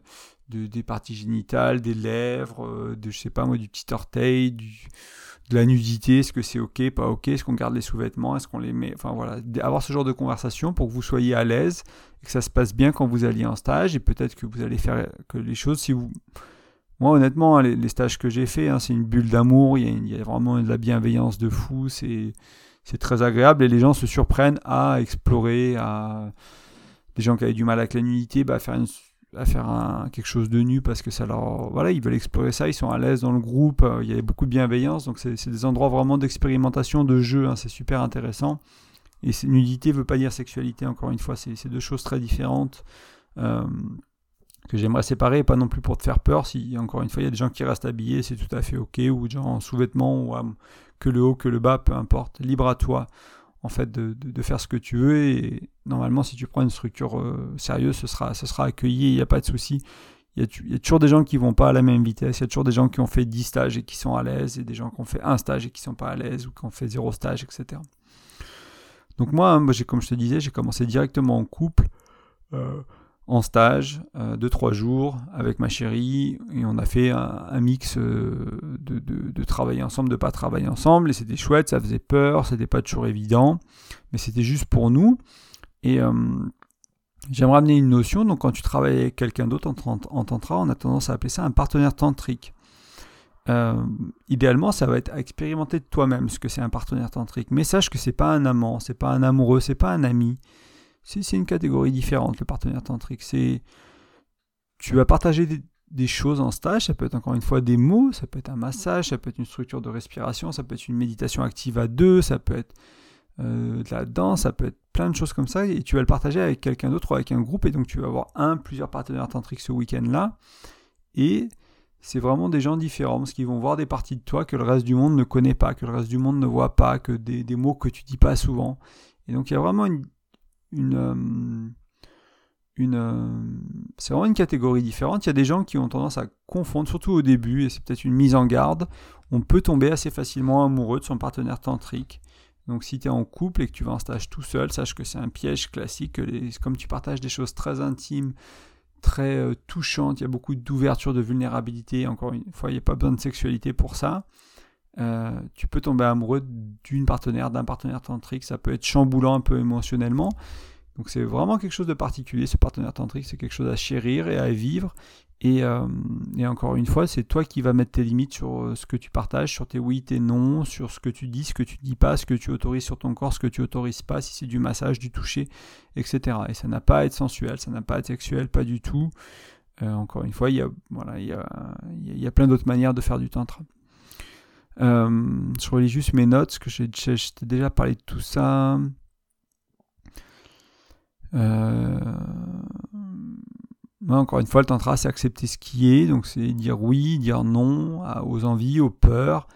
des parties génitales, des lèvres, euh, de je sais pas moi, du petit orteil, de la nudité, est-ce que c'est ok, pas ok, est-ce qu'on garde les sous-vêtements, est-ce qu'on les met, enfin voilà, avoir ce genre de conversation pour que vous soyez à l'aise et que ça se passe bien quand vous alliez en stage et peut-être que vous allez faire que les choses, si vous, moi honnêtement, les, stages que j'ai fait, hein, c'est une bulle d'amour, il, y, a, vraiment de la bienveillance de fou, c'est c'est très agréable et les gens se surprennent à explorer, à des gens qui avaient du mal avec la nudité, bah, faire une à faire un, quelque chose de nu parce que ça leur voilà ils veulent explorer ça ils sont à l'aise dans le groupe euh, il y a beaucoup de bienveillance. Donc c'est des endroits vraiment d'expérimentation de jeu hein, c'est super intéressant. Et nudité veut pas dire sexualité encore une fois c'est deux choses très différentes euh, que j'aimerais séparer pas non plus pour te faire peur. Si encore une fois il y a des gens qui restent habillés c'est tout à fait ok ou des gens en sous-vêtements ou que le haut que le bas peu importe. Libre à toi en fait de, faire ce que tu veux et normalement si tu prends une structure euh, sérieuse ce sera, accueilli, il n'y a pas de souci. Il y, a, toujours des gens qui vont pas à la même vitesse, il y a toujours des gens qui ont fait 10 stages et qui sont à l'aise et des gens qui ont fait un stage et qui sont pas à l'aise ou qui ont fait zéro stage, etc. Donc moi, moi comme je te disais, j'ai commencé directement en couple. Euh, en stage euh, de trois jours avec ma chérie et on a fait un, mix euh, de, de, travailler ensemble, de pas travailler ensemble et c'était chouette, ça faisait peur, c'était pas toujours évident, mais c'était juste pour nous. Et euh, j'aimerais amener une notion, donc quand tu travailles avec quelqu'un d'autre en, en, tantra, on a tendance à appeler ça un partenaire tantrique. idéalement, ça va être à expérimenter de toi-même ce que c'est un partenaire tantrique. Mais sache que c'est pas un amant, c'est pas un amoureux, c'est pas un ami c'est une catégorie différente, le partenaire tantrique. C'est tu vas partager des, choses en stage, ça peut être encore une fois des mots, ça peut être un massage, ça peut être une structure de respiration, ça peut être une méditation active à deux, ça peut être euh, de la danse, ça peut être plein de choses comme ça, et tu vas le partager avec quelqu'un d'autre ou avec un groupe, et donc tu vas avoir un, plusieurs partenaires tantriques ce week-end-là, et c'est vraiment des gens différents, parce qu'ils vont voir des parties de toi que le reste du monde ne connaît pas, que le reste du monde ne voit pas, que des, des mots que tu dis pas souvent. Et donc il y a vraiment une, une, euh, euh, c'est vraiment une catégorie différente. Il y a des gens qui ont tendance à confondre, surtout au début, et c'est peut-être une mise en garde. On peut tomber assez facilement amoureux de son partenaire tantrique. Donc si tu es en couple et que tu vas en stage tout seul, sache que c'est un piège classique. Que comme tu partages des choses très intimes, très euh, touchantes, il y a beaucoup d'ouverture, de vulnérabilité. Encore une fois, il n'y a pas besoin de sexualité pour ça. Tu peux tomber amoureux d'une partenaire, d'un partenaire tantrique. Ça peut être chamboulant un peu émotionnellement. Donc c'est vraiment quelque chose de particulier, ce partenaire tantrique, c'est quelque chose à chérir et à vivre. Et, euh, encore une fois, c'est toi qui vas mettre tes limites sur euh, ce que tu partages, sur tes oui, tes non, sur ce que tu dis, ce que tu dis pas, ce que tu autorises sur ton corps, ce que tu autorises pas, si c'est du massage, du toucher, etc. Et ça n'a pas à être sensuel, ça n'a pas à être sexuel, pas du tout. Euh, encore une fois, il y a, y a, il y a plein d'autres manières de faire du tantra. Je relis juste mes notes, parce que j'ai déjà parlé de tout ça. Euh, encore une fois, le tantra, c'est accepter ce qui est, donc c'est dire oui, dire non aux envies, aux peurs,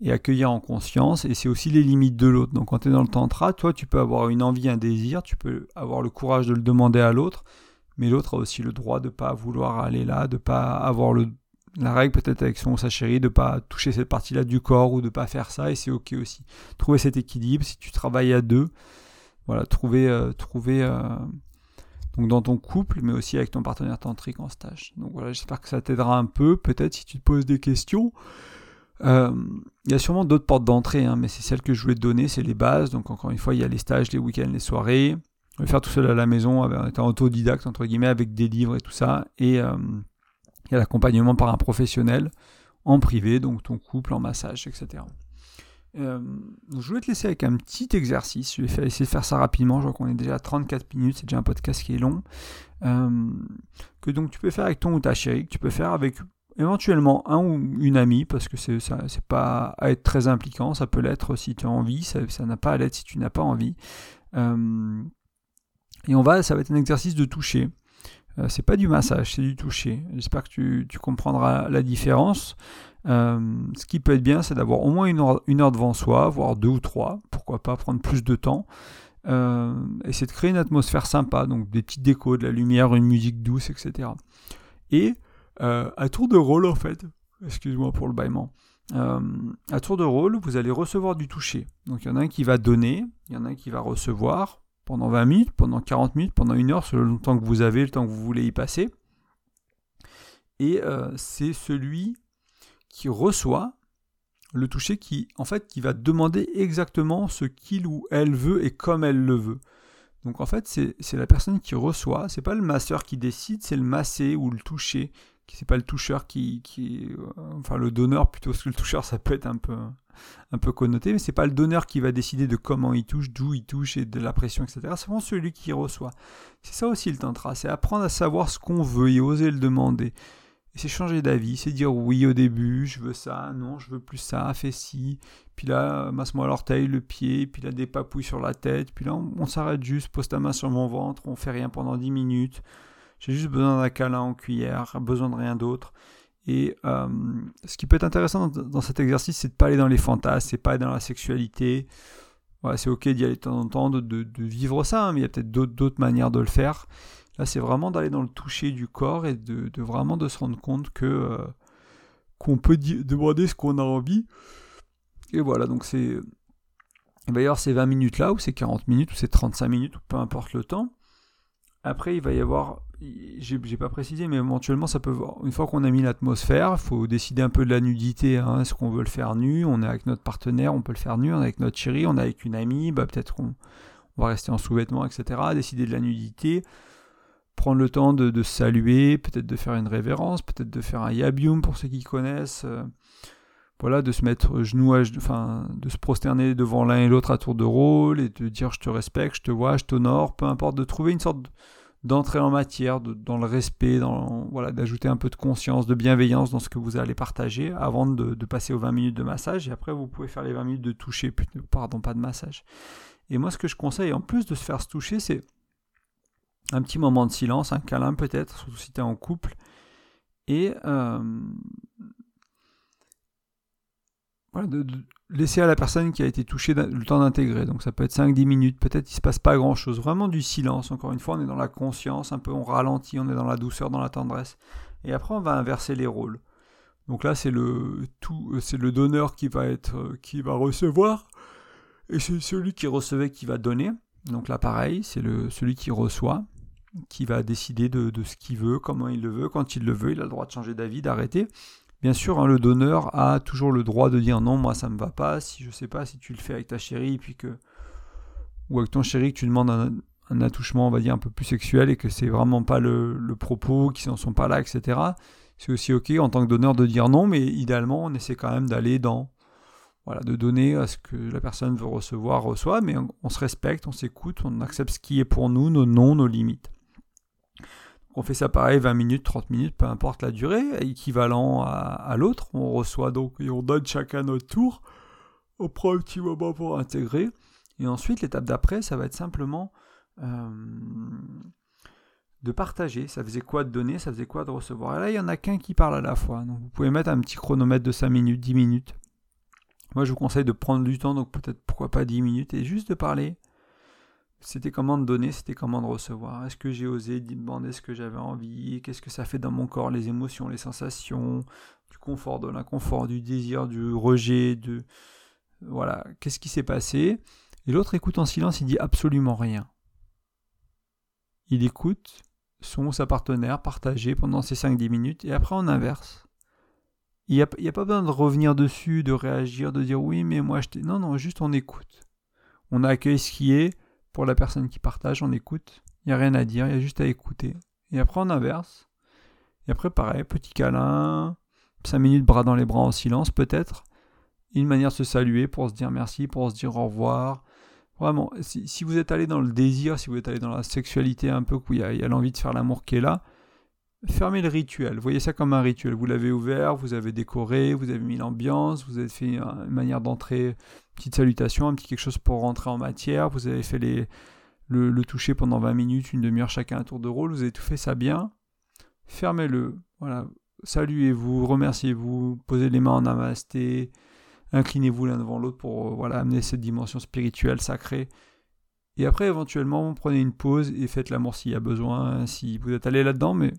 et accueillir en conscience, et c'est aussi les limites de l'autre. Donc quand tu es dans le tantra, toi, tu peux avoir une envie, un désir, tu peux avoir le courage de le demander à l'autre, mais l'autre a aussi le droit de ne pas vouloir aller là, de ne pas avoir le, la règle peut-être avec son sa chérie, de ne pas toucher cette partie-là du corps, ou de pas faire ça, et c'est ok aussi. Trouver cet équilibre, si tu travailles à deux, voilà, trouver, euh, trouver euh, donc dans ton couple, mais aussi avec ton partenaire tantrique en stage. Donc voilà, j'espère que ça t'aidera un peu. Peut-être si tu te poses des questions. Euh, il y a sûrement d'autres portes d'entrée, hein, mais c'est celle que je voulais te donner, c'est les bases. Donc encore une fois, il y a les stages, les week-ends, les soirées. On va faire tout seul à la maison, en étant autodidacte, entre guillemets, avec des livres et tout ça. Et il y a l'accompagnement par un professionnel en privé, donc ton couple, en massage, etc. Euh, je voulais te laisser avec un petit exercice. Je vais essayer de faire ça rapidement. Je vois qu'on est déjà à 34 minutes. C'est déjà un podcast qui est long. Euh, que donc tu peux faire avec ton ou ta chérie. Tu peux faire avec éventuellement un ou une amie. Parce que c'est ça, c'est pas à être très impliquant. Ça peut l'être si tu as envie. Ça, n'a pas à l'être si tu n'as pas envie. Euh, et on va, ça va être un exercice de toucher. C'est pas du massage, c'est du toucher. J'espère que tu, tu comprendras la différence. Euh, ce qui peut être bien, c'est d'avoir au moins une heure, devant soi, voire deux ou trois, pourquoi pas prendre plus de temps. euh, essayer de créer une atmosphère sympa, donc des petites décos, de la lumière, une musique douce, etc. Et euh, à tour de rôle, en fait, excuse-moi pour le bâillement, euh, à tour de rôle, vous allez recevoir du toucher. Donc il y en a un qui va donner, il y en a un qui va recevoir pendant 20 minutes, pendant 40 minutes, pendant une heure, selon le temps que vous avez, le temps que vous voulez y passer. Et euh, c'est celui qui reçoit le toucher qui, en fait, qui va demander exactement ce qu'il ou elle veut et comme elle le veut. Donc en fait, c'est la personne qui reçoit, c'est pas le masseur qui décide, c'est le massé ou le touché c'est pas le toucheur qui, qui euh, enfin le donneur plutôt parce que le toucheur ça peut être un peu un peu connoté mais c'est pas le donneur qui va décider de comment il touche d'où il touche et de la pression etc c'est vraiment celui qui reçoit. C'est ça aussi le tantra c'est apprendre à savoir ce qu'on veut et oser le demander. Et c'est changer d'avis c'est dire oui au début je veux ça non je veux plus ça fais ci. Puis là masse-moi l'orteil le pied puis là des papouilles sur la tête. Puis là on, s'arrête juste pose ta main sur mon ventre on fait rien pendant 10 minutes. J'ai juste besoin d'un câlin en cuillère, besoin de rien d'autre. Et euh, ce qui peut être intéressant dans, cet exercice, c'est de pas aller dans les fantasmes, c'est pas aller dans la sexualité. c'est ok d'y aller de temps en temps, de, vivre ça, hein, mais il y a peut-être d'autres manières de le faire. Là, c'est vraiment d'aller dans le toucher du corps et de, vraiment de se rendre compte que euh, qu'on peut demander ce qu'on a envie. Et voilà, donc c'est. Il ces 20 minutes là, ou ces 40 minutes, ou ces 35 minutes, ou peu importe le temps. Après, il va y avoir, j'ai pas précisé, mais éventuellement, ça peut, une fois qu'on a mis l'atmosphère, il faut décider un peu de la nudité. Hein. Est-ce qu'on veut le faire nu? On est avec notre partenaire, on peut le faire nu. On est avec notre chérie, on est avec une amie, bah, peut-être qu'on va rester en sous-vêtements, etc. Décider de la nudité, prendre le temps de, saluer, peut-être de faire une révérence, peut-être de faire un yabium pour ceux qui connaissent. Euh, voilà, de se mettre genou à enfin, de se prosterner devant l'un et l'autre à tour de rôle et de dire je te respecte, je te vois, je t'honore, peu importe, de trouver une sorte d'entrée en matière, dans le respect, dans, voilà, d'ajouter un peu de conscience, de bienveillance dans ce que vous allez partager avant de, passer aux 20 minutes de massage et après vous pouvez faire les 20 minutes de toucher, pardon, pas de massage. Et moi ce que je conseille, en plus de se faire se toucher, c'est un petit moment de silence, un câlin peut-être, surtout si tu es en couple, et euh, de, laisser à la personne qui a été touchée le temps d'intégrer. Donc ça peut être 5-10 minutes, peut-être il ne se passe pas grand-chose. Vraiment du silence, encore une fois, on est dans la conscience, un peu on ralentit, on est dans la douceur, dans la tendresse. Et après on va inverser les rôles. Donc là c'est le tout, c'est le donneur qui va être, qui va recevoir, et c'est celui qui recevait qui va donner. Donc là pareil, c'est le celui qui reçoit qui va décider de, de ce qu'il veut, comment il le veut, quand il le veut, il a le droit de changer d'avis, d'arrêter. Bien sûr, hein, le donneur a toujours le droit de dire non, moi ça me va pas. Si je sais pas, si tu le fais avec ta chérie, puis que ou avec ton chéri que tu demandes un, attouchement, on va dire un peu plus sexuel et que c'est vraiment pas le, propos, qu'ils n'en sont pas là, etc. C'est aussi ok en tant que donneur de dire non, mais idéalement on essaie quand même d'aller dans voilà, de donner à ce que la personne veut recevoir, reçoit, mais on se respecte, on s'écoute, on accepte ce qui est pour nous, nos noms, nos limites. On fait ça pareil 20 minutes, 30 minutes, peu importe la durée, équivalent à, l'autre. On reçoit donc et on donne chacun notre tour. On prend un petit moment pour intégrer. Et ensuite, l'étape d'après, ça va être simplement euh, de partager. Ça faisait quoi de donner, ça faisait quoi de recevoir? Et là, il n'y en a qu'un qui parle à la fois. Donc vous pouvez mettre un petit chronomètre de 5 minutes, 10 minutes. Moi, je vous conseille de prendre du temps, donc peut-être pourquoi pas 10 minutes, et juste de parler c'était comment de donner, c'était comment de recevoir? Est-ce que j'ai osé? Demander ce que j'avais envie? Qu'est-ce que ça fait dans mon corps, les émotions, les sensations, du confort, de l'inconfort, du désir, du rejet, de voilà, qu'est-ce qui s'est passé? Et l'autre écoute en silence, il dit absolument rien. Il écoute son ou sa partenaire partager pendant ces 5-10 minutes et après on inverse. Il n'y a, a, pas besoin de revenir dessus, de réagir, de dire oui, mais moi je t'ai. Non, non, juste on écoute. On accueille ce qui est pour la personne qui partage, on écoute. Il n'y a rien à dire, il y a juste à écouter. Et après, on inverse. Et après, pareil, petit câlin, 5 minutes bras dans les bras en silence, peut-être. Une manière de se saluer pour se dire merci, pour se dire au revoir. Vraiment, si, vous êtes allé dans le désir, si vous êtes allé dans la sexualité un peu, où il y a l'envie de faire l'amour qui est là, fermez le rituel. Voyez ça comme un rituel. Vous l'avez ouvert, vous avez décoré, vous avez mis l'ambiance, vous avez fait une manière d'entrer, petite salutation, un petit quelque chose pour rentrer en matière. Vous avez fait les, le, toucher pendant 20 minutes, une demi-heure chacun un tour de rôle. Vous avez tout fait ça bien. Fermez-le. Saluez-vous, remerciez-vous, posez les mains en namasté, inclinez-vous l'un devant l'autre pour voilà, amener cette dimension spirituelle, sacrée. Et après, éventuellement, prenez une pause et faites l'amour s'il y a besoin, si vous êtes allé là-dedans. Mais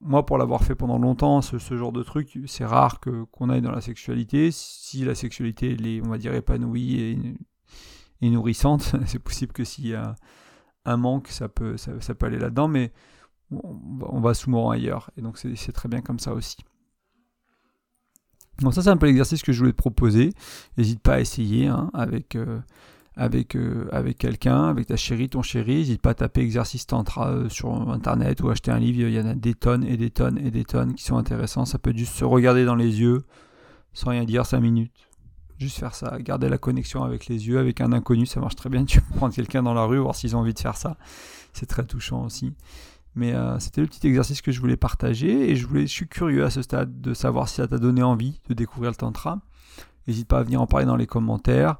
moi, pour l'avoir fait pendant longtemps, ce, genre de truc, c'est rare que, qu'on aille dans la sexualité. Si la sexualité, est, on va dire, épanouie et, nourrissante, c'est possible que s'il y a un manque, ça peut, ça, peut aller là-dedans. Mais on va souvent ailleurs. Et donc, c'est, très bien comme ça aussi. Bon, ça, c'est un peu l'exercice que je voulais te proposer. N'hésite pas à essayer hein, avec. Euh, avec, euh, avec quelqu'un, avec ta chérie, ton chéri. N'hésite pas à taper exercice tantra euh, sur internet ou acheter un livre. Il y en a des tonnes et des tonnes et des tonnes qui sont intéressants. Ça peut juste se regarder dans les yeux sans rien dire 5 minutes. Juste faire ça, garder la connexion avec les yeux, avec un inconnu, ça marche très bien. Tu peux prendre quelqu'un dans la rue, voir s'ils ont envie de faire ça. C'est très touchant aussi. Mais euh, c'était le petit exercice que je voulais partager et je, voulais, je suis curieux à ce stade de savoir si ça t'a donné envie de découvrir le tantra. N'hésite pas à venir en parler dans les commentaires.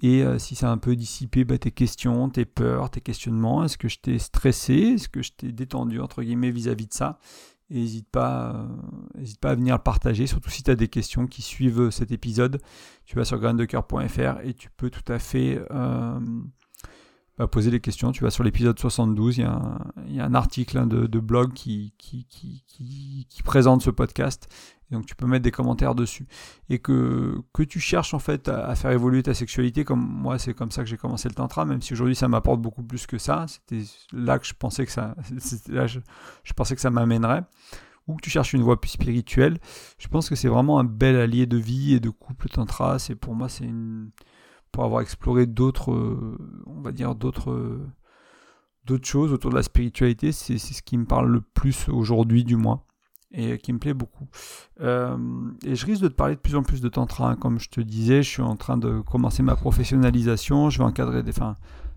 Et euh, si ça a un peu dissipé bah, tes questions, tes peurs, tes questionnements, est-ce que je t'ai stressé, est-ce que je t'ai détendu entre guillemets vis-à-vis de ça N'hésite pas, euh, pas à venir le partager, surtout si tu as des questions qui suivent cet épisode. Tu vas sur graindecoeur.fr et tu peux tout à fait euh, bah, poser des questions. Tu vas sur l'épisode 72, il y, a un, article hein, de, blog qui, présente ce podcast donc tu peux mettre des commentaires dessus. Et que, tu cherches en fait à, faire évoluer ta sexualité, comme moi c'est comme ça que j'ai commencé le tantra, même si aujourd'hui ça m'apporte beaucoup plus que ça. C'était là que je pensais que ça, je, pensais que ça m'amènerait. Ou que tu cherches une voie plus spirituelle, je pense que c'est vraiment un bel allié de vie et de couple tantra. C'est pour moi c'est une pour avoir exploré d'autres, on va dire d'autres d'autres choses autour de la spiritualité, c'est ce qui me parle le plus aujourd'hui du moins et qui me plaît beaucoup. Euh, et je risque de te parler de plus en plus de tantra. Hein. Comme je te disais, je suis en train de commencer ma professionnalisation. Je vais encadrer enfin,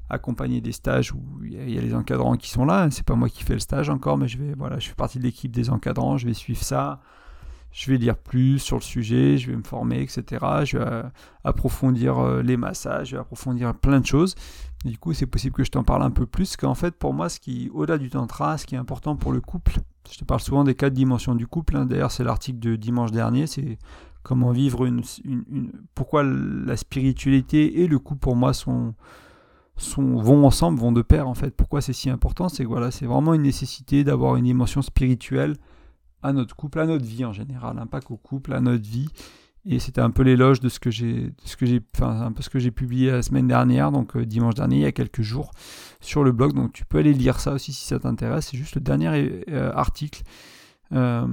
accompagner des stages où il y, a les encadrants qui sont là. C'est pas moi qui fais le stage encore, mais je vais, voilà, je fais partie de l'équipe des encadrants. Je vais suivre ça. Je vais lire plus sur le sujet, je vais me former, etc. Je vais euh, approfondir euh, les massages, je vais approfondir plein de choses. du coup, c'est possible que je t'en parle un peu plus, qu'en fait, pour moi, ce qui, au-delà du tantra, ce qui est important pour le couple, je te parle souvent des quatre dimensions du couple. Hein. D'ailleurs, c'est l'article de dimanche dernier. C'est comment vivre une, Pourquoi la spiritualité et le couple, pour moi, sont, sont, vont ensemble, vont de pair, en fait. Pourquoi c'est si important? C'est voilà, c'est vraiment une nécessité d'avoir une dimension spirituelle à notre couple, à notre vie en général. Hein. Pas qu'au couple, à notre vie. Et c'était un peu l'éloge de ce que j'ai, ce que j'ai, enfin ce que j'ai publié la semaine dernière, donc euh, dimanche dernier, il y a quelques jours, sur le blog. Donc tu peux aller lire ça aussi si ça t'intéresse. C'est juste le dernier euh, article. Euh,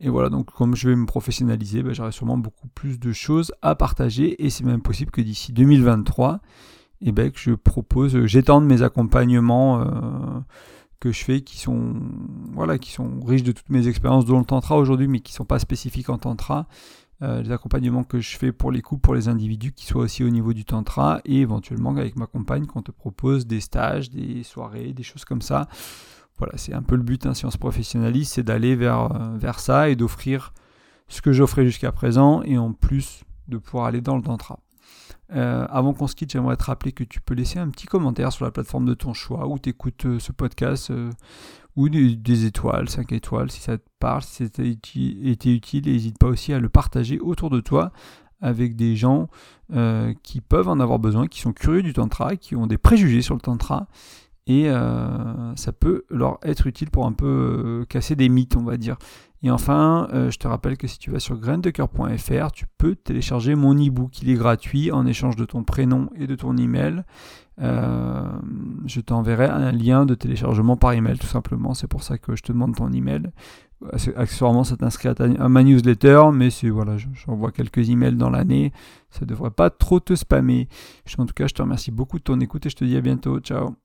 et voilà, donc comme je vais me professionnaliser, ben, j'aurai sûrement beaucoup plus de choses à partager. Et c'est même possible que d'ici 2023, eh ben, que je propose, j'étende mes accompagnements que je fais qui sont voilà qui sont riches de toutes mes expériences dans le tantra aujourd'hui mais qui sont pas spécifiques en tantra. Euh, les accompagnements que je fais pour les couples pour les individus qui soient aussi au niveau du tantra et éventuellement avec ma compagne quand on te propose des stages des soirées des choses comme ça. Voilà c'est un peu le but hein, si on se professionnalise c'est d'aller vers euh, vers ça et d'offrir ce que j'offrais jusqu'à présent et en plus de pouvoir aller dans le tantra euh, avant qu'on se quitte, j'aimerais te rappeler que tu peux laisser un petit commentaire sur la plateforme de ton choix où tu écoutes euh, ce podcast euh, ou des, étoiles, 5 étoiles si ça te parle, si ça été utile. N'hésite pas aussi à le partager autour de toi avec des gens qui peuvent en avoir besoin, qui sont curieux du tantra, qui ont des préjugés sur le tantra. Et ça peut leur être utile pour un peu casser des mythes, on va dire. Et enfin, euh, je te rappelle que si tu vas sur graindecoeur.fr, tu peux télécharger mon e-book. Il est gratuit en échange de ton prénom et de ton email. Euh, je t'enverrai un lien de téléchargement par email, tout simplement. C'est pour ça que je te demande ton email. Accessoirement, ça t'inscrit à, ma newsletter, mais voilà, j'envoie quelques emails dans l'année. Ça devrait pas trop te spammer. En tout cas, je te remercie beaucoup de ton écoute et je te dis à bientôt. Ciao